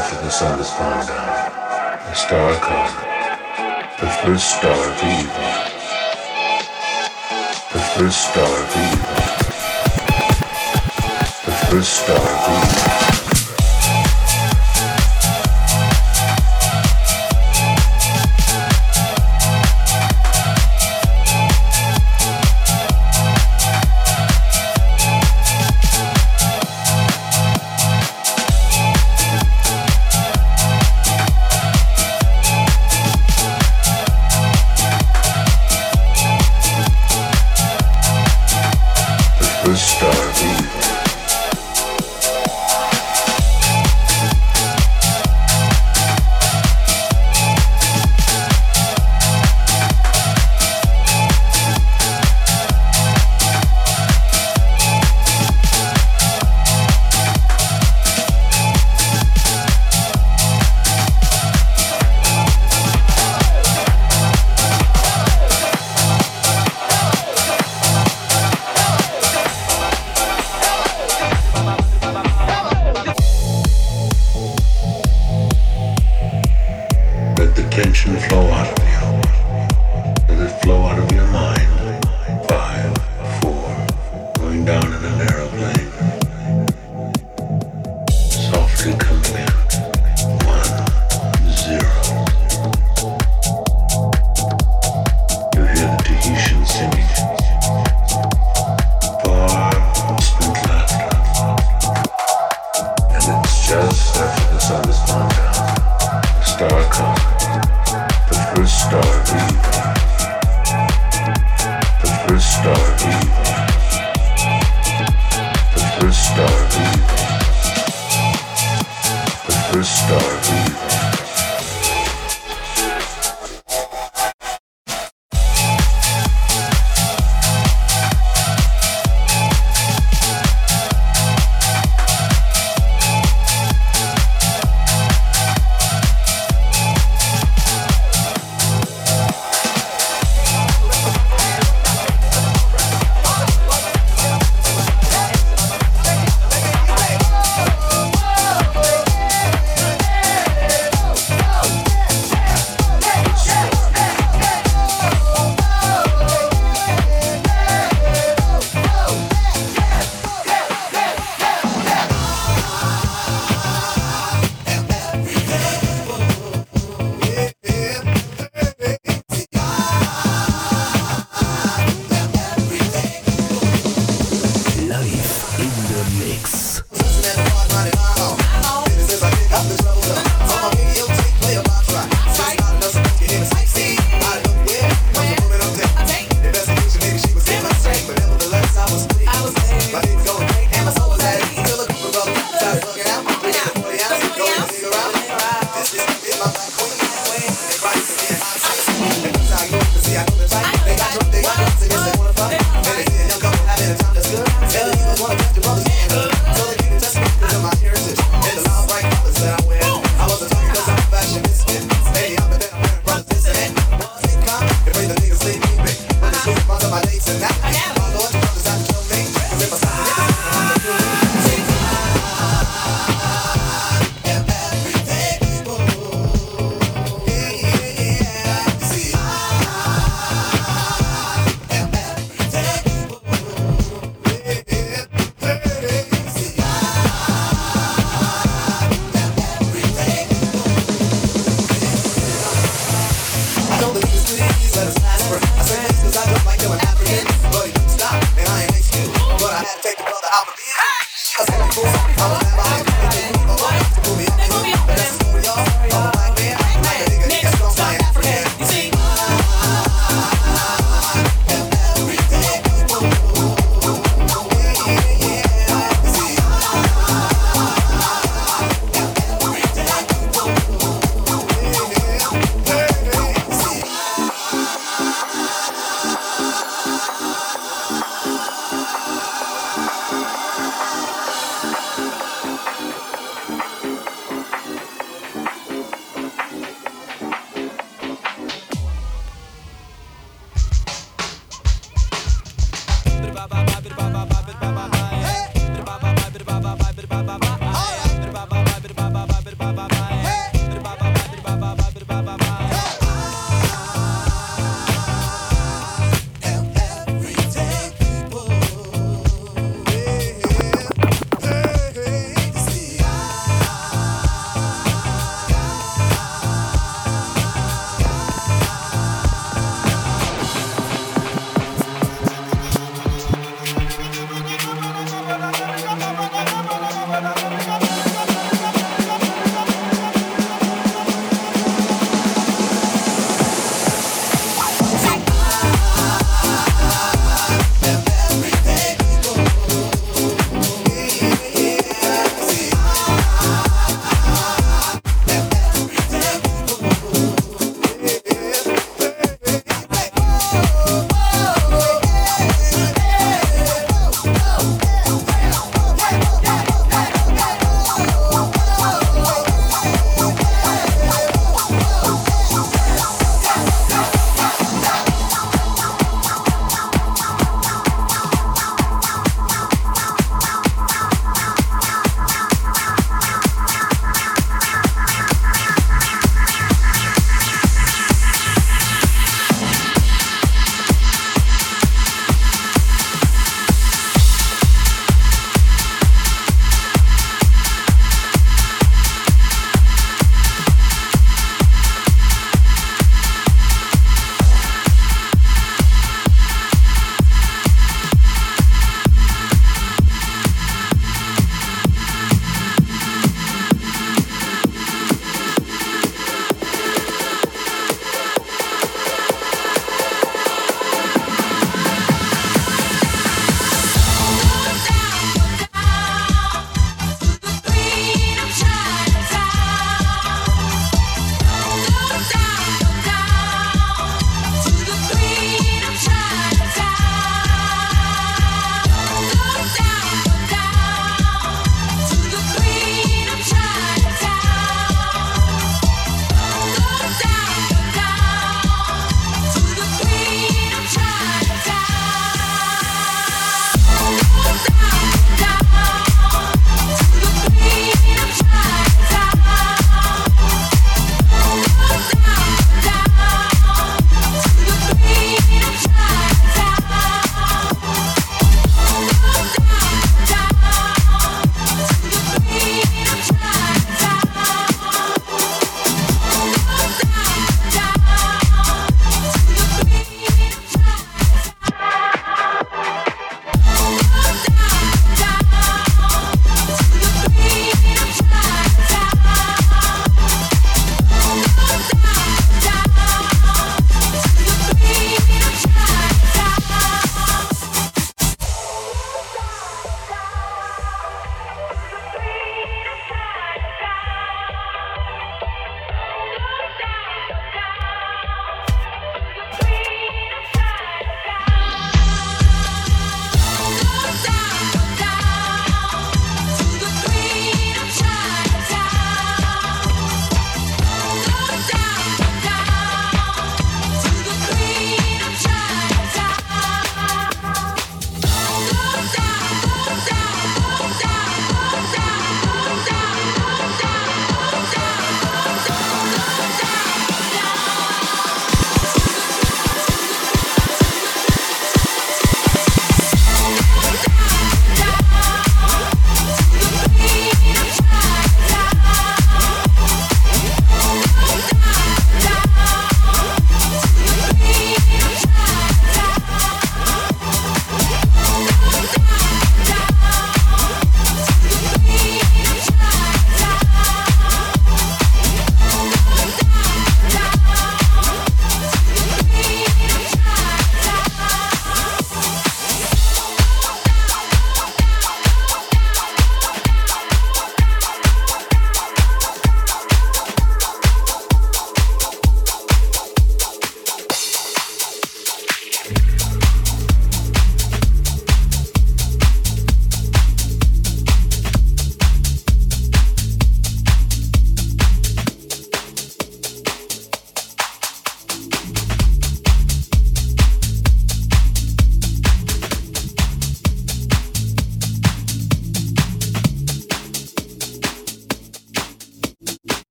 after the sun gone down. The star comes. The first star of evening. The first star of evening. The first star of the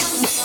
Peace.